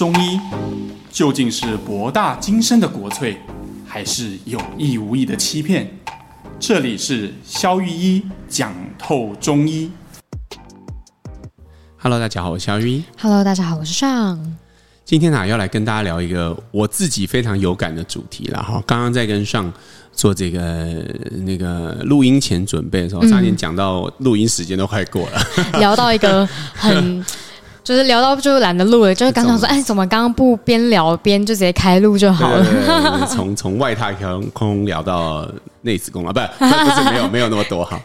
中医究竟是博大精深的国粹，还是有意无意的欺骗？这里是肖玉一讲透中医。Hello，大家好，我是肖玉一。Hello，大家好，我是尚。今天呢、啊，要来跟大家聊一个我自己非常有感的主题了哈。刚刚在跟尚做这个那个录音前准备的时候，差点讲到录音时间都快过了，嗯、聊到一个很。就是聊到就懒得录了，就是刚刚说，哎，怎么刚刚不边聊边就直接开录就好了？从从外太空聊到内子宫啊，不，不是没有没有那么多哈，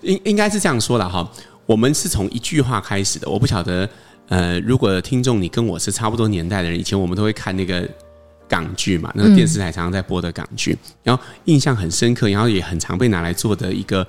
应应该是这样说的哈。我们是从一句话开始的，我不晓得，呃，如果听众你跟我是差不多年代的人，以前我们都会看那个港剧嘛，那个电视台常常在播的港剧，然后印象很深刻，然后也很常被拿来做的一个。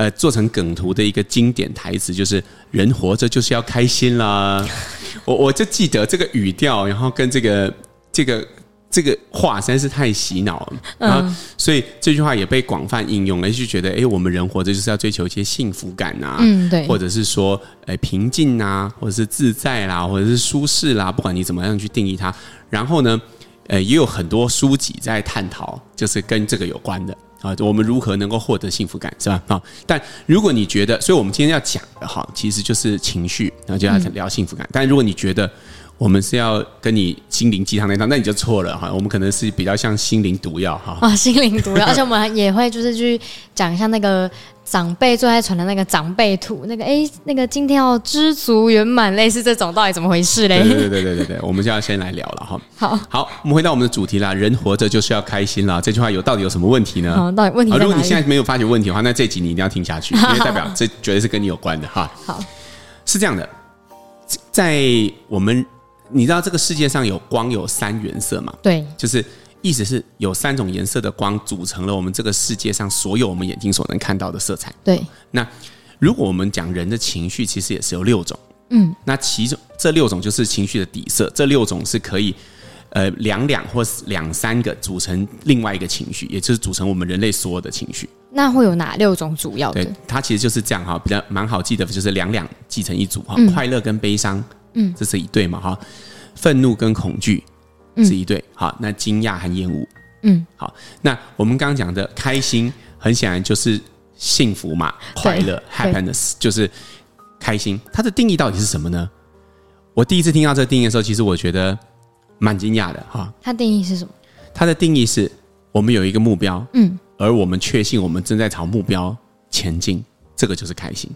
呃，做成梗图的一个经典台词就是“人活着就是要开心啦”，我我就记得这个语调，然后跟这个这个这个话实在是太洗脑了，然后所以这句话也被广泛应用了，就觉得哎，我们人活着就是要追求一些幸福感呐，嗯，对，或者是说哎平静呐，或者是自在啦，或者是舒适啦，不管你怎么样去定义它，然后呢，呃，也有很多书籍在探讨，就是跟这个有关的。啊，我们如何能够获得幸福感，是吧？啊，但如果你觉得，所以我们今天要讲的哈，其实就是情绪，然后就要聊幸福感。但如果你觉得我们是要跟你心灵鸡汤那套，那你就错了哈。我们可能是比较像心灵毒药哈。啊，心灵毒药，而且我们也会就是去讲一下那个。长辈最爱传的那个长辈图，那个哎，那个今天要知足圆满，类似这种，到底怎么回事嘞？对对对对对对，我们就要先来聊了哈。好，好，我们回到我们的主题啦。人活着就是要开心啦。这句话有到底有什么问题呢？好，到底问题？如果你现在没有发觉问题的话，那这集你一定要听下去，因为代表这绝对是跟你有关的哈。好，是这样的，在我们你知道这个世界上有光有三原色嘛？对，就是。意思是有三种颜色的光组成了我们这个世界上所有我们眼睛所能看到的色彩。对。那如果我们讲人的情绪，其实也是有六种。嗯。那其中这六种就是情绪的底色，这六种是可以呃两两或两三个组成另外一个情绪，也就是组成我们人类所有的情绪。那会有哪六种主要的？对，它其实就是这样哈，比较蛮好记的，就是两两记成一组哈，快乐跟悲伤，嗯，这是一对嘛哈，愤怒跟恐惧。是一对，好，那惊讶和厌恶，嗯，好，那我们刚刚讲的开心，很显然就是幸福嘛，快乐，happiness 就是开心。它的定义到底是什么呢？我第一次听到这个定义的时候，其实我觉得蛮惊讶的哈。它定义是什么？它的定义是我们有一个目标，嗯，而我们确信我们正在朝目标前进，这个就是开心。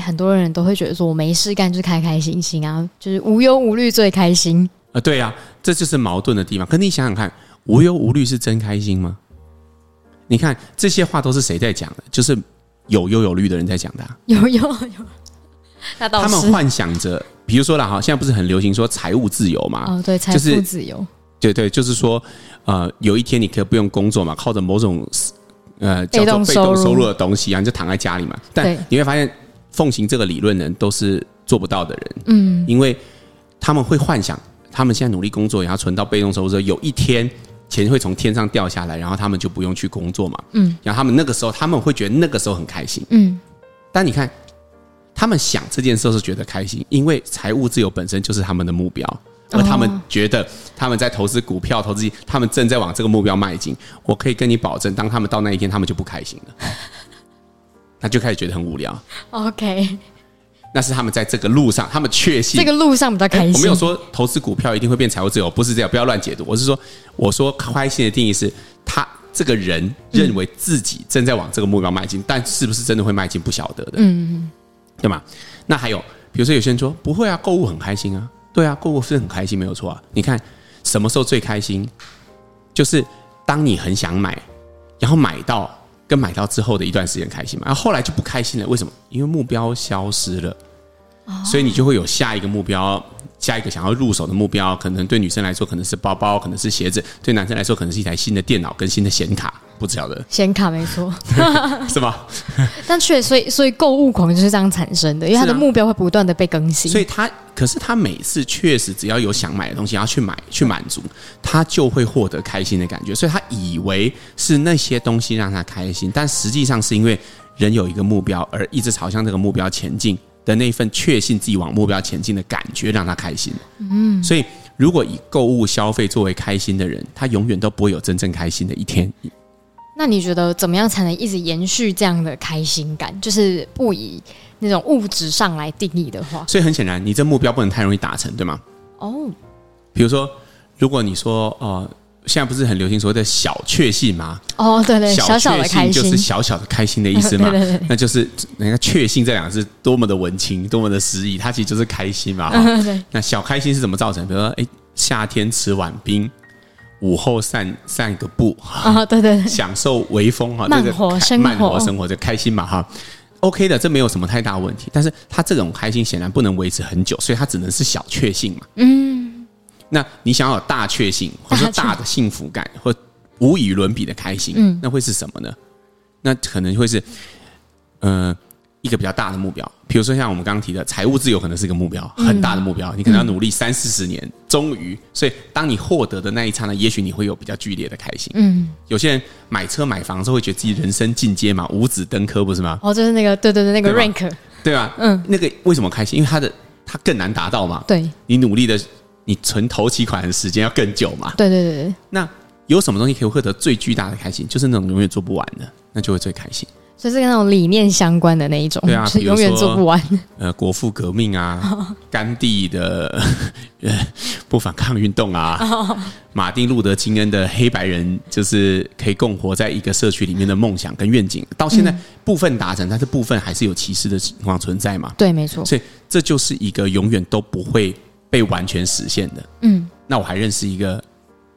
很多人都会觉得说，我没事干就是开开心心啊，就是无忧无虑最开心。啊，对呀，这就是矛盾的地方。可你想想看，无忧无虑是真开心吗？你看这些话都是谁在讲的？就是有忧有虑的人在讲的啊。有忧有，那倒是。他们幻想着，比如说啦，哈，现在不是很流行说财务自由嘛？哦，对，财务自由。对对，就是说，呃，有一天你可以不用工作嘛，靠着某种呃叫做被动收入的东西啊，你就躺在家里嘛。但你会发现，奉行这个理论的人都是做不到的人。嗯，因为他们会幻想。他们现在努力工作，然后存到被动收入之后，有一天钱会从天上掉下来，然后他们就不用去工作嘛。嗯，然后他们那个时候他们会觉得那个时候很开心。嗯，但你看，他们想这件事是觉得开心，因为财务自由本身就是他们的目标，而他们觉得他们在投资股票、投资，他们正在往这个目标迈进。我可以跟你保证，当他们到那一天，他们就不开心了，他就开始觉得很无聊。OK。那是他们在这个路上，他们确信这个路上比较开心。我没有说投资股票一定会变财务自由，不是这样，不要乱解读。我是说，我说开心的定义是他这个人认为自己正在往这个目标迈进，但是不是真的会迈进不晓得的，嗯，对吗？那还有，比如说有些人说不会啊，购物很开心啊，对啊，购物是很开心，没有错啊。你看什么时候最开心？就是当你很想买，然后买到。跟买到之后的一段时间开心嘛，然后后来就不开心了。为什么？因为目标消失了，所以你就会有下一个目标，下一个想要入手的目标。可能对女生来说可能是包包，可能是鞋子；对男生来说可能是一台新的电脑跟新的显卡。不晓得显卡没错，是吗？但确实，所以所以购物狂就是这样产生的，因为他的目标会不断的被更新。所以他可是他每次确实只要有想买的东西，要去买去满足，他就会获得开心的感觉。所以他以为是那些东西让他开心，但实际上是因为人有一个目标而一直朝向这个目标前进，的那份确信自己往目标前进的感觉，让他开心。嗯，所以如果以购物消费作为开心的人，他永远都不会有真正开心的一天。那你觉得怎么样才能一直延续这样的开心感？就是不以那种物质上来定义的话，所以很显然，你这目标不能太容易达成，对吗？哦，比如说，如果你说，呃。现在不是很流行所谓的小确幸吗？哦，对对，小小的开心就是小小的开心的意思嘛。对对对，那就是人家确幸这两个字多么的文青，多么的诗意，它其实就是开心嘛。嗯、对，那小开心是怎么造成？比如说，哎，夏天吃碗冰，午后散散个步啊，对对对，享受微风哈，慢活生活，慢活生活就开心嘛哈。OK 的，这没有什么太大问题。但是他这种开心显然不能维持很久，所以他只能是小确幸嘛。嗯。那你想要有大确幸，或者说大的幸福感，或无与伦比的开心，嗯，那会是什么呢？那可能会是，呃，一个比较大的目标。比如说像我们刚刚提的财务自由，可能是一个目标，很大的目标。你可能要努力三四十年，终于。所以当你获得的那一刹那，也许你会有比较剧烈的开心。嗯，有些人买车买房之后会觉得自己人生进阶嘛，五子登科不是吗？哦，就是那个，对对对，那个 rank，对吧？嗯，那个为什么开心？因为他的他更难达到嘛。对，你努力的。你存头期款的时间要更久嘛？对对对对。那有什么东西可以获得最巨大的开心？就是那种永远做不完的，那就会最开心。所以是跟那种理念相关的那一种，对啊，是永远做不完。呃，国父革命啊，甘地的呃不反抗运动啊，马丁路德金恩的黑白人就是可以共活在一个社区里面的梦想跟愿景，到现在部分达成，但是部分还是有歧视的情况存在嘛？对，没错。所以这就是一个永远都不会。被完全实现的，嗯，那我还认识一个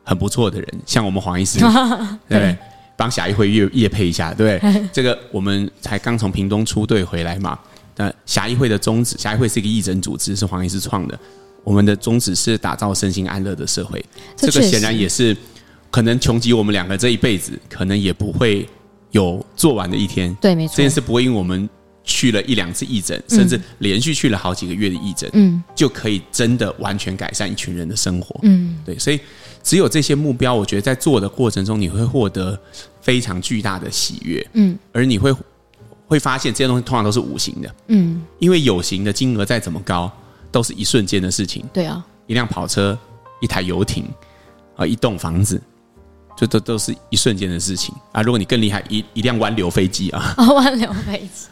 很不错的人，像我们黄医师，对不对？帮侠义会业业配一下，对不对？这个我们才刚从屏东出队回来嘛。那侠义会的宗旨，侠义会是一个义诊组织，是黄医师创的。我们的宗旨是打造身心安乐的社会，这个显然也是可能穷极我们两个这一辈子，可能也不会有做完的一天。对，没错，这件事不会因为我们。去了一两次义诊，甚至连续去了好几个月的义诊，嗯，就可以真的完全改善一群人的生活，嗯，对，所以只有这些目标，我觉得在做的过程中，你会获得非常巨大的喜悦，嗯，而你会会发现这些东西通常都是无形的，嗯，因为有形的金额再怎么高，都是一瞬间的事情，对啊，一辆跑车、一台游艇啊、一栋房子，这都都是一瞬间的事情。啊。如果你更厉害，一一辆湾流飞机啊，哦，湾流飞机。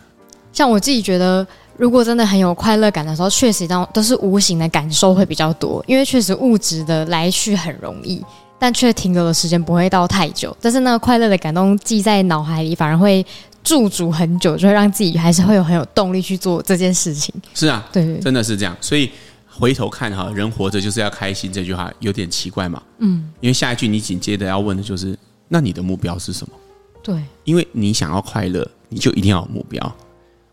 像我自己觉得，如果真的很有快乐感的时候，确实当都是无形的感受会比较多，因为确实物质的来去很容易，但却停留的时间不会到太久。但是那个快乐的感动记在脑海里，反而会驻足很久，就会让自己还是会有很有动力去做这件事情。是啊，对，对，真的是这样。所以回头看哈，人活着就是要开心这句话有点奇怪嘛。嗯，因为下一句你紧接着要问的就是，那你的目标是什么？对，因为你想要快乐，你就一定要有目标。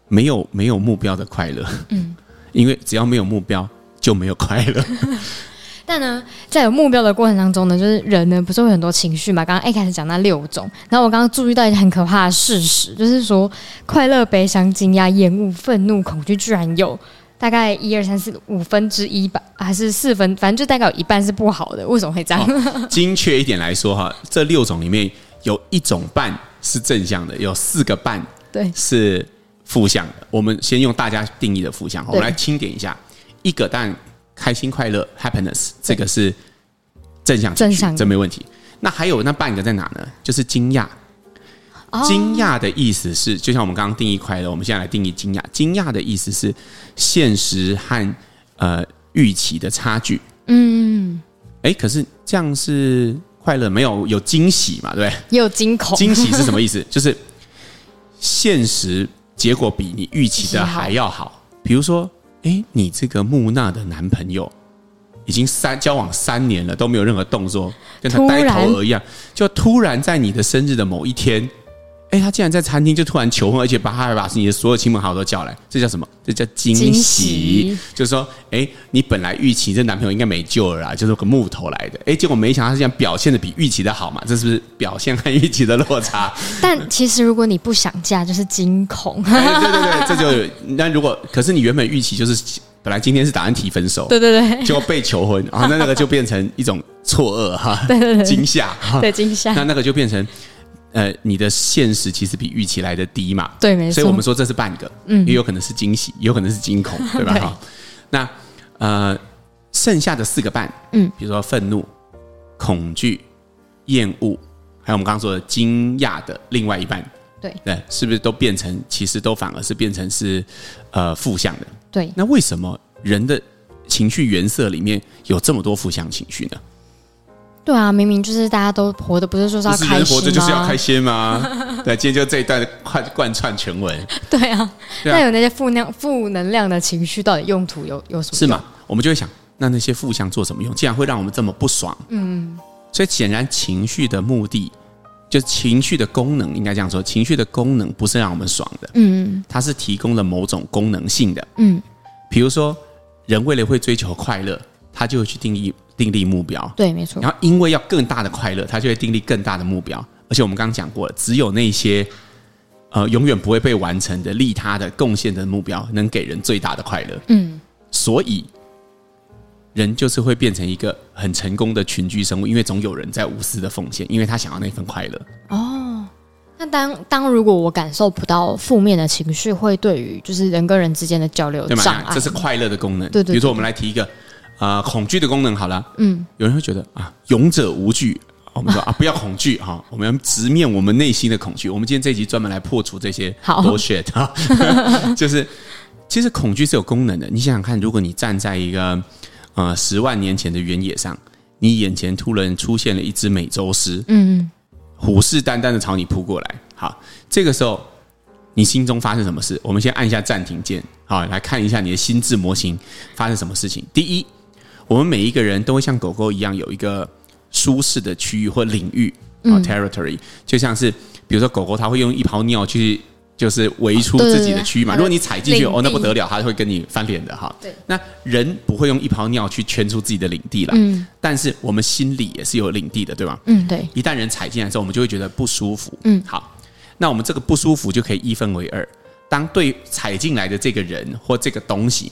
没有没有目标的快乐，嗯，因为只要没有目标就没有快乐。但呢，在有目标的过程当中呢，就是人呢不是会有很多情绪嘛？刚刚一开始讲那六种，然后我刚刚注意到一个很可怕的事实，就是说快乐、悲伤、惊讶、厌恶、愤怒、恐惧，居然有大概一二三四五分之一吧，还是四分，反正就大概有一半是不好的。为什么会这样？哦，精确一点来说哈，这六种里面有一种半是正向的，有四个半对是。负向的，我们先用大家定义的负向，我们来清点一下。一个，但开心快乐 （happiness） 这个是正向，正向这没问题。那还有那半个在哪呢？就是惊讶。惊讶的意思是，就像我们刚刚定义快乐，我们现在来定义惊讶。惊讶的意思是现实和呃预期的差距。嗯，哎，可是这样是快乐，没有有惊喜嘛？对不对？也有惊恐。惊喜是什么意思？就是现实。结果比你预期的还要好。比如说，哎，你这个木讷的男朋友已经三交往三年了，都没有任何动作，跟他呆头鹅一样，就突然在你的生日的某一天。哎，他竟然在餐厅就突然求婚，而且把他还把你的所有亲朋好友都叫来，这叫什么？这叫惊喜。喜就是说，哎，你本来预期这男朋友应该没救了啦，就是个木头来的。哎，结果没想到他这样表现的比预期的好嘛，这是不是表现和预期的落差？但其实如果你不想嫁，就是惊恐。哎，对对对，这就那如果可是你原本预期就是本来今天是打算提分手，对对对，结果被求婚啊，那那个就变成一种错愕哈，对对对，惊吓，对惊吓，那那个就变成。呃，你的现实其实比预期来的低嘛。对，没错。所以我们说这是半个，嗯，也有可能是惊喜，也有可能是惊恐，对吧？对好，那呃，剩下的四个半，嗯，比如说愤怒、恐惧、厌恶，还有我们刚刚说的惊讶的另外一半，对对，是不是都变成其实都反而是变成是呃负向的？对。那为什么人的情绪原色里面有这么多负向情绪呢？对啊，明明就是大家都活的，不是说是要开心吗？活着就是要开心吗？对，今天就这一段贯贯穿全文。对啊，那、啊、有那些负能负能量的情绪，到底用途有有什么？是吗？我们就会想，那那些负向做什么用？竟然会让我们这么不爽，嗯，所以显然情绪的目的，就情绪的功能，应该这样说，情绪的功能不是让我们爽的，嗯，它是提供了某种功能性的，嗯，比如说人为了会追求快乐，他就会去定义。定立目标，对，没错。然后，因为要更大的快乐，他就会定立更大的目标。而且，我们刚刚讲过了，只有那些呃永远不会被完成的利他的贡献的目标，能给人最大的快乐。嗯，所以人就是会变成一个很成功的群居生物，因为总有人在无私的奉献，因为他想要那份快乐。哦，那当当如果我感受不到负面的情绪，会对于就是人跟人之间的交流有障碍，这是快乐的功能。对，对对。比如说，我们来提一个。啊、呃，恐惧的功能好了，嗯，有人会觉得啊，勇者无惧。我们说啊，不要恐惧哈，我们要直面我们内心的恐惧。我们今天这一集专门来破除这些 bullshit 哈，就是其实恐惧是有功能的。你想想看，如果你站在一个呃十万年前的原野上，你眼前突然出现了一只美洲狮，嗯，虎视眈眈的朝你扑过来，好，这个时候你心中发生什么事？我们先按一下暂停键，好，来看一下你的心智模型发生什么事情。第一。我们每一个人都会像狗狗一样有一个舒适的区域或领域啊，territory，就像是比如说狗狗，它会用一泡尿去 就是围出自己的区域嘛。如果你踩进去，哦，那不得了，它会跟你翻脸的哈。对，那人不会用一泡尿去圈出自己的领地了。嗯，但是我们心里也是有领地的，对吧？嗯，对。一旦人踩进来之后，我们就会觉得不舒服。嗯，好，那我们这个不舒服就可以一分为二。当对踩进来的这个人或这个东西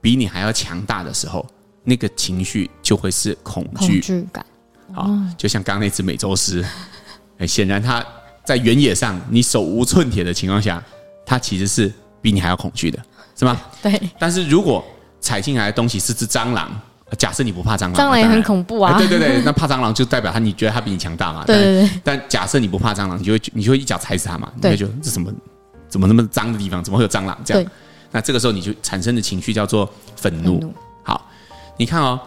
比你还要强大的时候。那个情绪就会是恐惧，感。好，就像刚刚那只美洲狮，哎，显然它在原野上，你手无寸铁的情况下，它其实是比你还要恐惧的，是吗？对。但是如果踩进来的东西是只蟑螂，假设你不怕蟑螂，蟑螂也很恐怖啊。对对对，那怕蟑螂就代表他，你觉得他比你强大嘛？对对对。但假设你不怕蟑螂，你就会你就会一脚踩死它嘛？你会觉得这什么怎么那么脏的地方，怎么会有蟑螂？这样。那这个时候你就产生的情绪叫做愤怒。你看哦，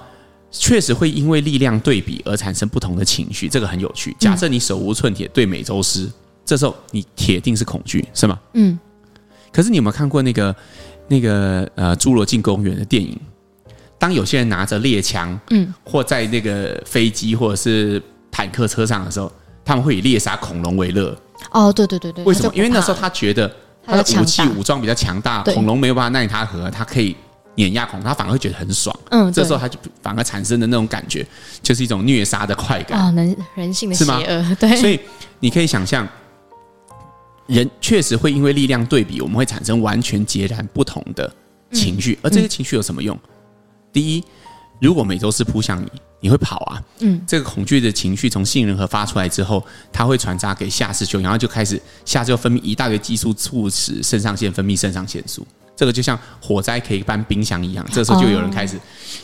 确实会因为力量对比而产生不同的情绪，这个很有趣。假设你手无寸铁对美洲狮，这时候你铁定是恐惧，是吗？嗯。可是你有没有看过那个那个呃侏罗纪公园的电影？当有些人拿着猎枪，嗯，或在那个飞机或者是坦克车上的时候，他们会以猎杀恐龙为乐。哦，对对对对。为什么？因为那时候他觉得他的武器武装比较强大，恐龙没有办法奈他何，他可以。碾压恐龙，他反而会觉得很爽。嗯，这时候他就反而产生的那种感觉，就是一种虐杀的快感啊，人人性的邪恶。对，所以你可以想象，人确实会因为力量对比，我们会产生完全截然不同的情绪。而这些情绪有什么用？第一，如果美洲狮扑向你，你会跑啊。嗯，这个恐惧的情绪从杏仁核发出来之后，它会传达给下视丘，然后就开始下视丘分泌一大堆激素，促使肾上腺分泌肾上腺素。这个就像火灾可以搬冰箱一样，这时候就有人开始，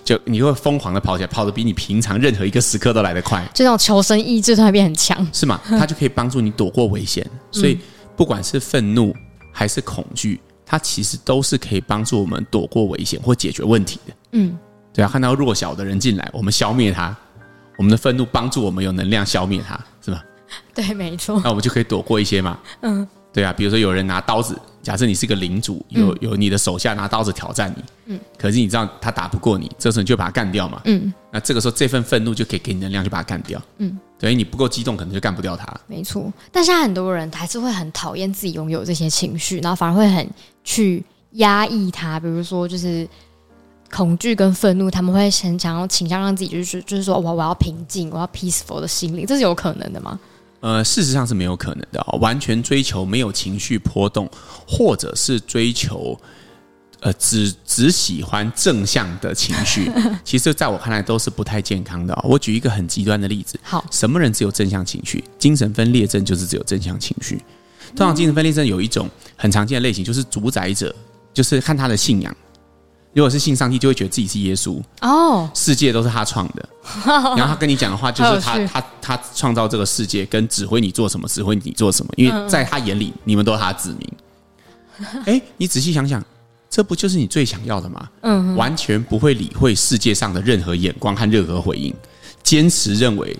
就你会疯狂的跑起来，跑得比你平常任何一个时刻都来得快，这种求生意志突然变很强，是吗？它就可以帮助你躲过危险。所以不管是愤怒还是恐惧，它其实都是可以帮助我们躲过危险或解决问题的。嗯，对啊，看到弱小的人进来，我们消灭他，我们的愤怒帮助我们有能量消灭他，是吧？对，没错。那我们就可以躲过一些嘛。嗯。对啊，比如说有人拿刀子，假设你是个领主，有有你的手下拿刀子挑战你，嗯，可是你知道他打不过你，这时候你就把他干掉嘛，嗯，那这个时候这份愤怒就可以给你能量，就把他干掉，嗯，所以你不够激动，可能就干不掉他。没错，但现在很多人还是会很讨厌自己拥有这些情绪，然后反而会很去压抑他，比如说就是恐惧跟愤怒，他们会很想要倾向让自己就是就是说我我要平静，我要 peaceful 的心灵，这是有可能的吗？呃，事实上是没有可能的，完全追求没有情绪波动，或者是追求呃，只只喜欢正向的情绪，其实在我看来都是不太健康的哦。我举一个很极端的例子，好，什么人只有正向情绪？精神分裂症就是只有正向情绪。通常精神分裂症有一种很常见的类型，就是主宰者，就是看他的信仰。如果是信上帝，就会觉得自己是耶稣哦，世界都是他创的。然后他跟你讲的话，就是他他他创造这个世界，跟指挥你做什么，指挥你做什么。因为在他眼里，你们都是他的子民。哎，你仔细想想，这不就是你最想要的吗？嗯，完全不会理会世界上的任何眼光和任何回应，坚持认为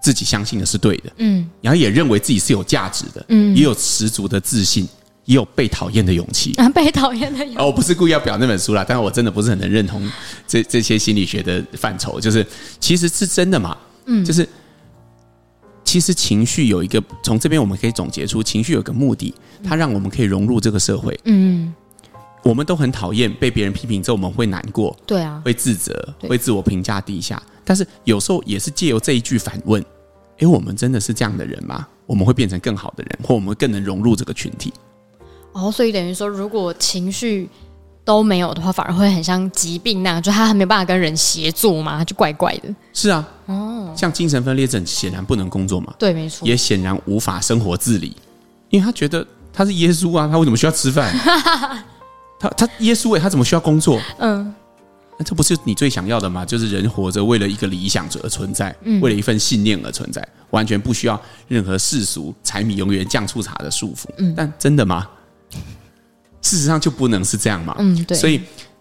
自己相信的是对的。嗯，然后也认为自己是有价值的。嗯，也有十足的自信。也有被讨厌的勇气啊！被讨厌的勇气。哦，我不是故意要表那本书啦，但是我真的不是很能认同这这些心理学的范畴。就是其实是真的嘛，嗯，就是其实情绪有一个，从这边我们可以总结出，情绪有个目的，它让我们可以融入这个社会。嗯，我们都很讨厌被别人批评之后，我们会难过，对啊，会自责，会自我评价低下。但是有时候也是借由这一句反问：诶，我们真的是这样的人吗？我们会变成更好的人，或我们更能融入这个群体。哦，所以等于说，如果情绪都没有的话，反而会很像疾病那样，就他还没有办法跟人协作嘛，就怪怪的。是啊，哦，像精神分裂症显然不能工作嘛，对，没错，也显然无法生活自理，因为他觉得他是耶稣啊，他为什么需要吃饭？他他耶稣哎，他怎么需要工作？嗯，那这不是你最想要的吗？就是人活着为了一个理想而存在，嗯，为了一份信念而存在，完全不需要任何世俗柴米油盐酱醋茶的束缚。嗯，但真的吗？事实上就不能是这样嘛？嗯，对。所以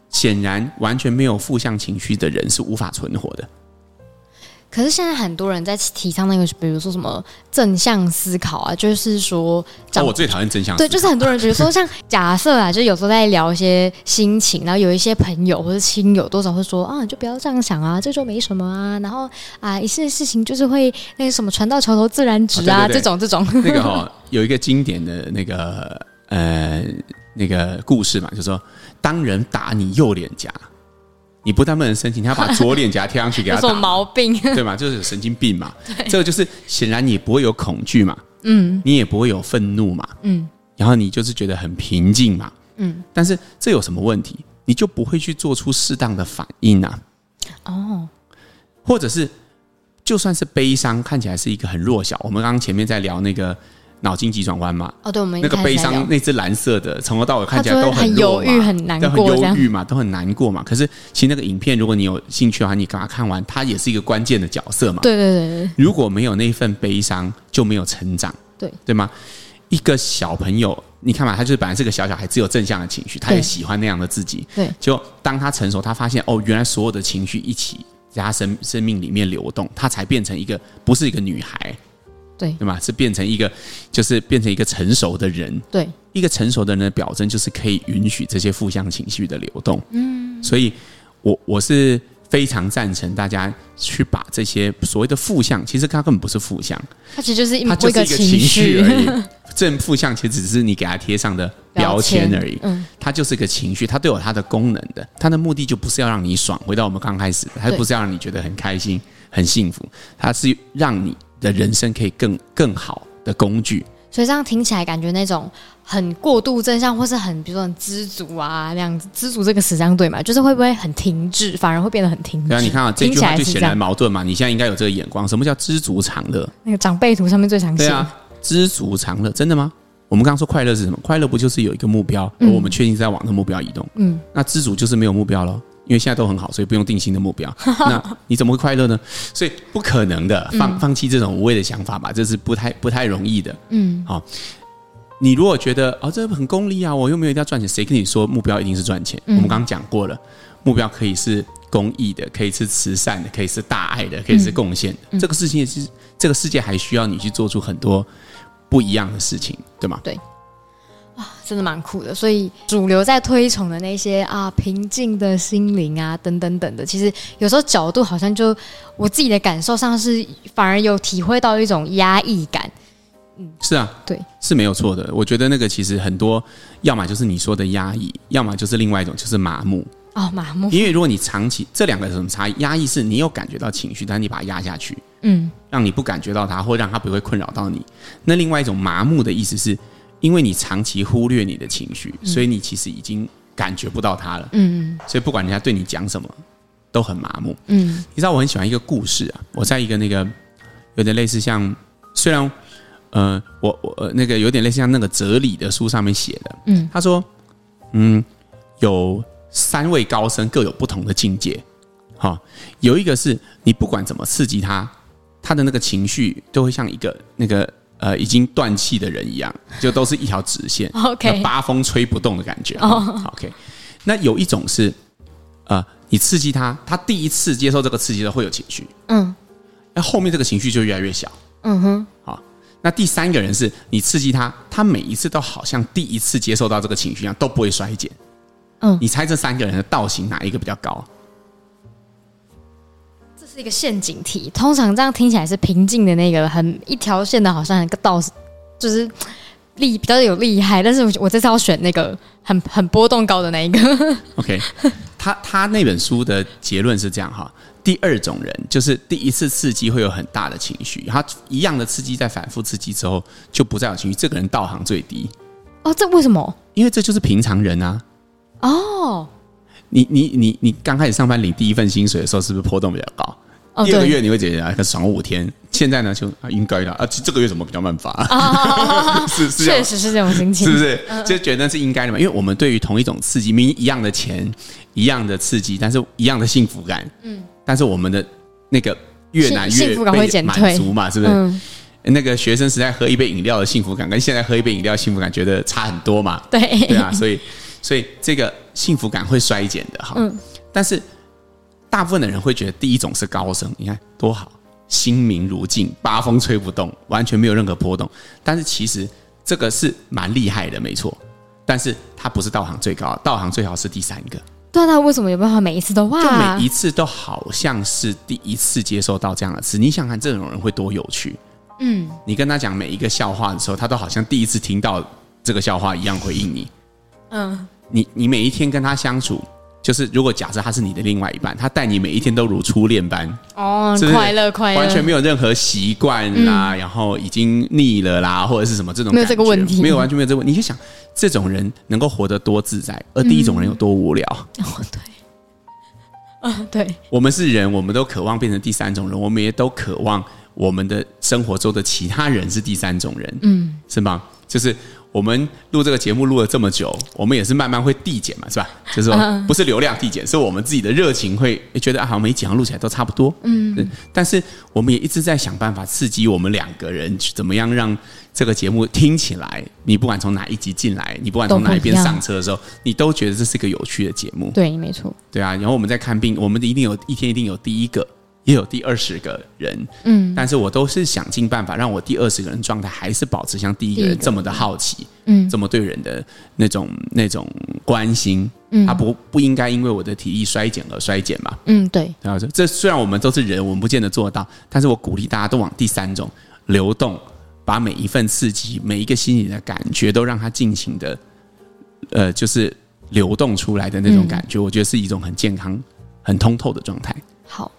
显然完全没有负向情绪的人是无法存活的。可是现在很多人在提倡那个，比如说什么正向思考啊，就是说，哦，我最讨厌正向思考。对，就是很多人比如说像假设啊，就有时候在聊一些心情，然后有一些朋友或者亲友多少会说啊，你就不要这样想啊，这就没什么啊。然后啊，一些事情就是会那个什么船到桥头自然直啊，哦、对对对这种这种。那个哈、哦，有一个经典的那个呃。那个故事嘛，就是说，当人打你右脸颊，你不但不能生气，你还要把左脸颊贴上去给他 打，有毛病？对吗？就是有神经病嘛。这个就是显然你不会有恐惧嘛，嗯，你也不会有愤怒嘛，嗯，然后你就是觉得很平静嘛，嗯。但是这有什么问题？你就不会去做出适当的反应啊？哦，或者是就算是悲伤，看起来是一个很弱小。我们刚刚前面在聊那个。脑筋急转弯嘛？哦，对，我们那个悲伤，那只蓝色的，从头到尾看起来都很忧郁、很难过，很忧郁嘛，都很难过嘛。可是，其实那个影片，如果你有兴趣的话，你把它看完，它也是一个关键的角色嘛。对对对对。如果没有那份悲伤，就没有成长。对对吗？一个小朋友，你看嘛，他就是本来是个小小孩，只有正向的情绪，他也喜欢那样的自己。对。就当他成熟，他发现哦，原来所有的情绪一起在他生生命里面流动，他才变成一个不是一个女孩。对对吧？是变成一个，就是变成一个成熟的人。对，一个成熟的人的表征就是可以允许这些负向情绪的流动。嗯，所以我我是非常赞成大家去把这些所谓的负向，其实它根本不是负向，它其实就是它就是一个情绪而已。正负向其实只是你给它贴上的标签而已。嗯，它就是一个情绪，它都有它的功能的。它的目的就不是要让你爽，回到我们刚开始，它不是要让你觉得很开心、很幸福，它是让你。的人生可以更更好的工具，所以这样听起来感觉那种很过度正向，或是很比如说很知足啊那样子，知足这个词这样对吗？就是会不会很停滞，反而会变得很停滞？对啊，你看啊，这句话就显然矛盾嘛。你现在应该有这个眼光，什么叫知足常乐？那个长辈图上面最常写。对啊，知足常乐，真的吗？我们刚刚说快乐是什么？快乐不就是有一个目标，而我们确定在往那目标移动？嗯，那知足就是没有目标了。因为现在都很好，所以不用定新的目标。那你怎么会快乐呢？所以不可能的，放放弃这种无谓的想法吧，这是不太不太容易的。嗯，好。你如果觉得哦，这很功利啊，我又没有一定要赚钱，谁跟你说目标一定是赚钱？嗯、我们刚刚讲过了，目标可以是公益的，可以是慈善的，可以是大爱的，可以是贡献的。嗯、这个事情也是这个世界还需要你去做出很多不一样的事情，对吗？对。哇，真的蛮酷的。所以主流在推崇的那些啊，平静的心灵啊，等等等的，其实有时候角度好像就我自己的感受上是反而有体会到一种压抑感。嗯，是啊，对，是没有错的。我觉得那个其实很多，要么就是你说的压抑，要么就是另外一种，就是麻木。哦，麻木。因为如果你长期这两个有什么差异？压抑是你有感觉到情绪，但是你把它压下去，嗯，让你不感觉到它，或让它不会困扰到你。那另外一种麻木的意思是。因为你长期忽略你的情绪，所以你其实已经感觉不到它了。嗯。所以不管人家对你讲什么，都很麻木。嗯。你知道我很喜欢一个故事啊，我在一个那个有点类似像，虽然呃我我、呃、那个有点类似像那个哲理的书上面写的，嗯，他说嗯有三位高僧各有不同的境界，哈、有一个是你不管怎么刺激他，他的那个情绪都会像一个那个呃已经断气的人一样，就都是一条直线 OK 那八风吹不动的感觉。哦 OK，那有一种是呃你刺激他，他第一次接受这个刺激的会有情绪，嗯那后面这个情绪就越来越小。嗯哼，好，那第三个人是你刺激他，他每一次都好像第一次接受到这个情绪一样，都不会衰减。嗯你猜这三个人的道行哪一个比较高？这是一个陷阱题。通常这样听起来是平静的那个，很一条线的，好像一个道，就是厉比较有厉害。但是我我这次要选那个很很波动高的那一个。OK，他他那本书的结论是这样哈。第二种人就是第一次刺激会有很大的情绪，他一样的刺激在反复刺激之后就不再有情绪，这个人道行最低，哦，这为什么？因为这就是平常人啊。哦你你你你刚开始上班领第一份薪水的时候，是不是波动比较高？哦，第二个月，你会觉得啊，可爽五天。现在呢，就啊应该的啊，这个月怎么比较慢发？啊，是是确实是这种心情，是不是？就觉得是应该的嘛？因为我们对于同一种刺激，明明一样的钱，一样的刺激，但是一样的幸福感，嗯，但是我们的那个越难越幸幸福感会被减退满足嘛，是不是？嗯，那个学生时代喝一杯饮料的幸福感，跟现在喝一杯饮料的幸福感，觉得差很多嘛？对，对啊，所以所以这个幸福感会衰减的哈。嗯但是大部分的人会觉得第一种是高声，你看多好，心明如镜，八风吹不动，完全没有任何波动。但是其实这个是蛮厉害的，没错。但是它不是道行最高，道行最好是第三个，对啊，那为什么有办法每一次都就哇每一？次都好像是第一次接受到这样的词。你想想看，这种人会多有趣？嗯，你跟他讲每一个笑话的时候，他都好像第一次听到这个笑话一样回应你。嗯，你你每一天跟他相处，就是如果假设他是你的另外一半，他待你每一天都如初恋般，哦，快乐快乐，完全没有任何习惯啦，然后已经腻了啦，或者是什么这种嗯没有这个问题。没有完全没有这个问题。你就想这种人能够活得多自在，而第一种人有多无聊。哦，对，啊，对，我们是人，我们都渴望变成第三种人，我们也都渴望我们的生活中的其他人是第三种人，嗯，是吗？就是我们录这个节目录了这么久，我们也是慢慢会递减嘛，是吧？就是说不是流量递减，是我们自己的热情会觉得啊，好像每几行录起来都差不多，嗯，但是我们也一直在想办法刺激我们两个人，怎么样让这个节目听起来，你不管从哪一集进来，你不管从哪一边上车的时候，你都觉得这是一个有趣的节目，对，没错，对啊。然后我们在看病，我们一定有一天一定有第一个。也有第二十个人，嗯，但是我都是想尽办法让我第二十个人状态还是保持像第一个人这么的好奇，嗯，这么对人的那种那种关心，嗯，他不不应该因为我的体力衰减而衰减嘛，嗯，对，然后这虽然我们都是人，我们不见得做到，但是我鼓励大家都往第三种流动，把每一份刺激，每一个心理的感觉都让它尽情的，呃，就是流动出来的那种感觉，我觉得是一种很健康、很通透的状态。好。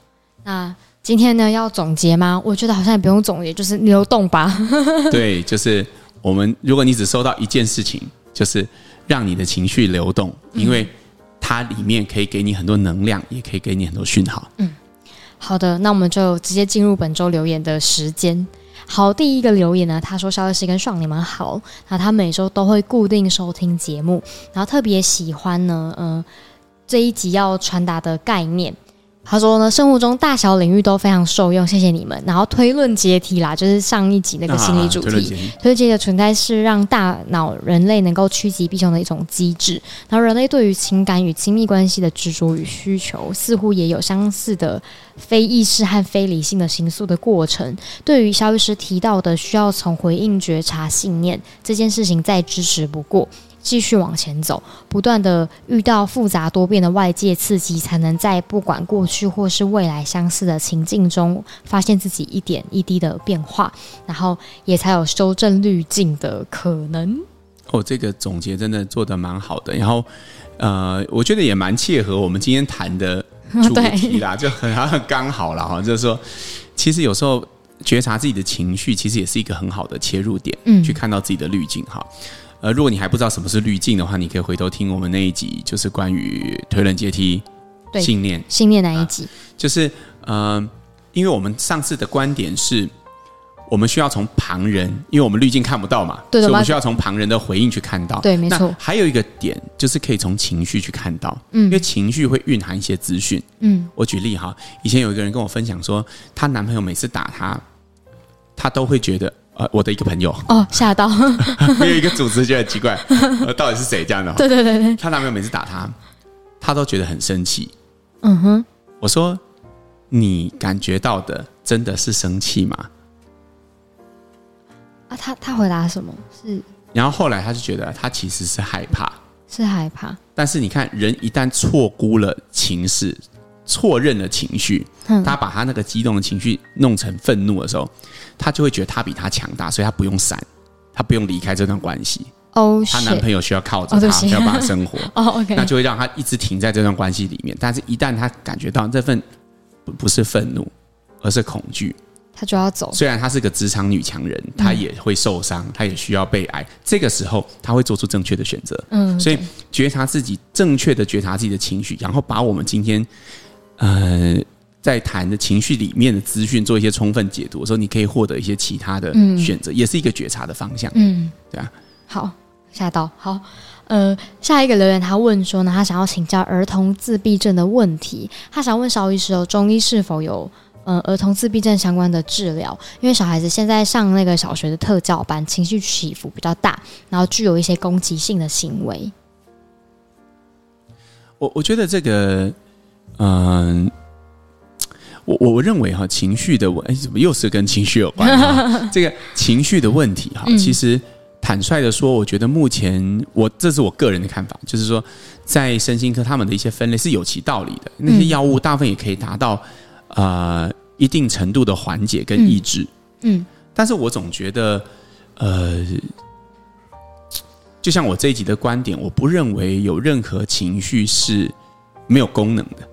那今天呢，要总结吗？我觉得好像也不用总结，就是流动吧。对，就是我们，如果你只收到一件事情，就是让你的情绪流动，因为它里面可以给你很多能量，也可以给你很多讯号。嗯，好的，那我们就直接进入本周留言的时间。好，第一个留言呢，他说：“肖律师跟爽你们好，那他每周都会固定收听节目，然后特别喜欢呢，嗯、呃，这一集要传达的概念。”他说呢，生活中大小领域都非常受用，谢谢你们。然后推论阶梯啦，就是上一集那个心理主题，啊、推论解题，推论解题的存在是让大脑人类能够趋吉避凶的一种机制。然后人类对于情感与亲密关系的执着与需求，似乎也有相似的非意识和非理性的形塑的过程。对于肖律师提到的需要从回应觉察信念这件事情，再支持不过。继续往前走，不断的遇到复杂多变的外界刺激，才能在不管过去或是未来相似的情境中，发现自己一点一滴的变化，然后也才有修正滤镜的可能。哦，这个总结真的做的蛮好的，然后呃，我觉得也蛮切合我们今天谈的主题啦，就很很刚好了哈，就是说，其实有时候觉察自己的情绪，其实也是一个很好的切入点，嗯，去看到自己的滤镜哈。呃，如果你还不知道什么是滤镜的话，你可以回头听我们那一集，就是关于推人阶梯信念信念那一集，啊、就是呃，因为我们上次的观点是。我们需要从旁人，因为我们滤镜看不到嘛，对的，所以我们需要从旁人的回应去看到。对，没错。还有一个点就是可以从情绪去看到，嗯，因为情绪会蕴含一些资讯。嗯，我举例哈，以前有一个人跟我分享说，她男朋友每次打她，她都会觉得，呃，我的一个朋友哦，吓到，没有一个组织觉得很奇怪，呃，到底是谁这样的？对对对对，她男朋友每次打她，她都觉得很生气。嗯哼，我说，你感觉到的真的是生气吗？啊，他他回答什么？是，然后后来他就觉得他其实是害怕，是害怕。但是你看，人一旦错估了情势，错认了情绪，嗯，他把他那个激动的情绪弄成愤怒的时候，他就会觉得他比他强大，所以他不用闪，他不用离开这段关系。哦，她男朋友需要靠着他，需要帮他生活。哦，OK，那就会让他一直停在这段关系里面。但是，一旦他感觉到这份不不是愤怒，而是恐惧。他就要走。虽然她是个职场女强人，她也会受伤，她也需要被爱。这个时候，她会做出正确的选择。嗯，所以觉察自己，正确的觉察自己的情绪，然后把我们今天呃在谈的情绪里面的资讯做一些充分解读的时候，你可以获得一些其他的选择，也是一个觉察的方向。嗯，对啊。好，下到好，呃，下一个留言他问说呢，他想要请教儿童自闭症的问题，他想问邵医师哦，中医是否有？呃，儿童自闭症相关的治疗，因为小孩子现在上那个小学的特教班，情绪起伏比较大，然后具有一些攻击性的行为。我我觉得这个，嗯、呃，我我认为哈，情绪的问，哎，怎么又是跟情绪有关？这个情绪的问题哈，其实坦率的说，我觉得目前我这是我个人的看法，就是说，在身心科他们的一些分类是有其道理的，那些药物大部分也可以达到。呃，一定程度的缓解跟抑制，嗯，嗯，但是我总觉得，呃，就像我这一集的观点，我不认为有任何情绪是没有功能的，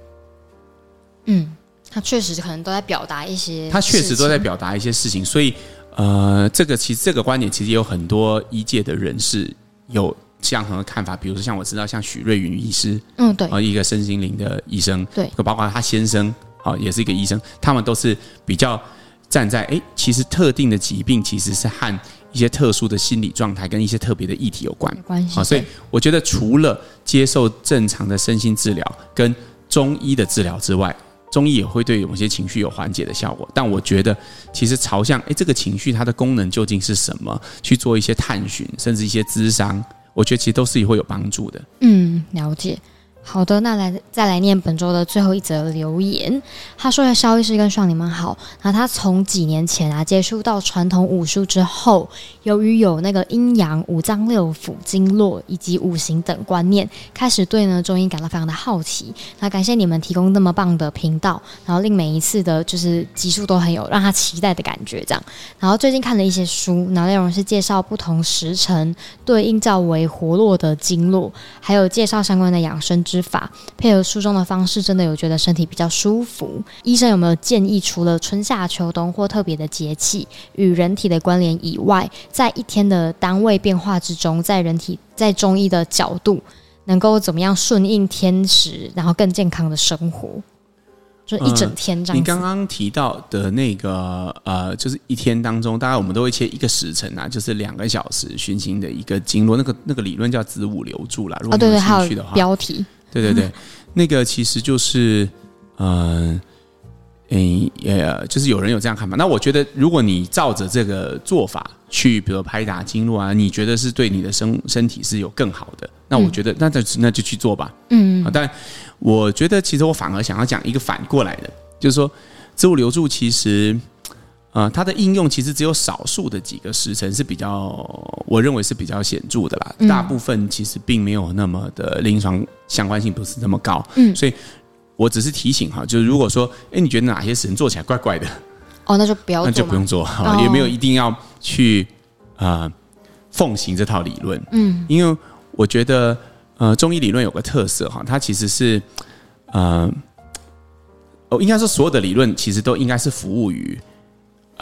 嗯，他确实可能都在表达一些，他确实都在表达一些事情，所以，呃，这个其实这个观点其实有很多医界的人士有相同的看法，比如说像我知道像许瑞云医师，嗯，对，啊，一个身心灵的医生，对，包括他先生。啊，也是一个医生，他们都是比较站在哎，其实特定的疾病其实是和一些特殊的心理状态跟一些特别的议题有关。有关系。好，所以我觉得除了接受正常的身心治疗跟中医的治疗之外，中医也会对某些情绪有缓解的效果。但我觉得，其实朝向哎，这个情绪它的功能究竟是什么，去做一些探寻，甚至一些咨商，我觉得其实都是会有帮助的。嗯，了解。好的，那来再来念本周的最后一则留言。他说：“肖医师跟爽你们好。那他从几年前啊接触到传统武术之后，由于有那个阴阳、五脏六腑、经络以及五行等观念，开始对呢中医感到非常的好奇。那感谢你们提供那么棒的频道，然后令每一次的就是集数都很有让他期待的感觉。这样，然后最近看了一些书，然后内容是介绍不同时辰对应较为活络的经络，还有介绍相关的养生。”之法配合书中的方式，真的有觉得身体比较舒服。医生有没有建议，除了春夏秋冬或特别的节气与人体的关联以外，在一天的单位变化之中，在人体在中医的角度，能够怎么样顺应天时，然后更健康的生活？就一整天这样、嗯。你刚刚提到的那个呃，就是一天当中，大概我们都会切一个时辰啊，就是两个小时循行的一个经络，那个那个理论叫子午流注啦。如果你有兴趣的话，哦、对对，还有标题。对对对，那个其实就是嗯，诶，呃就是有人有这样看法。那我觉得，如果你照着这个做法去，比如拍打经络啊，你觉得是对你的身身体是有更好的，那我觉得那就那就去做吧。嗯，但。我觉得其实我反而想要讲一个反过来的，就是说，子午流注其实，呃，它的应用其实只有少数的几个时辰是比较，我认为是比较显著的啦。大部分其实并没有那么的临床相关性不是那么高。嗯，所以我只是提醒哈，就是如果说，哎，你觉得哪些时辰做起来怪怪的，哦，那就不要，那就不用做，也没有一定要去啊奉行这套理论。嗯，因为我觉得。呃，中医理论有个特色哈，它其实是，呃，哦应该说所有的理论其实都应该是服务于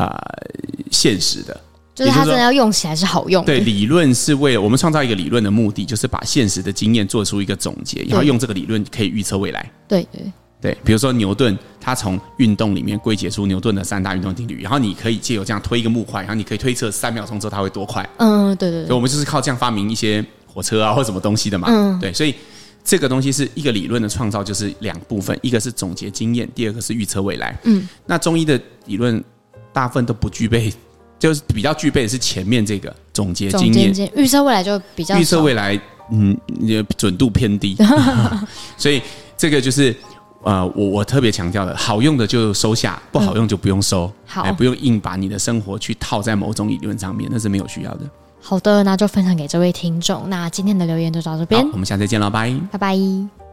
啊、呃、现实的，就是它真的要用起来是好用的。对，理论是为了我们创造一个理论的目的，就是把现实的经验做出一个总结，然后用这个理论可以预测未来。对对对，比如说牛顿，他从运动里面归结出牛顿的三大运动定律，然后你可以借由这样推一个木块，然后你可以推测三秒钟之后它会多快。嗯，对对对。所以我们就是靠这样发明一些火车啊或什么东西的嘛。嗯，对，所以。这个东西是一个理论的创造，就是两部分，一个是总结经验，第二个是预测未来。嗯，那中医的理论大部分都不具备，就是比较具备的是前面这个总结经验，预测未来就比较预测未来，嗯，准度偏低。所以这个就是呃，我我特别强调的，好用的就收下，不好用就不用收，嗯、好，哎，不用硬把你的生活去套在某种理论上面，那是没有需要的。好的，那就分享给这位听众。那今天的留言就到这边，我们下次见了，拜拜拜。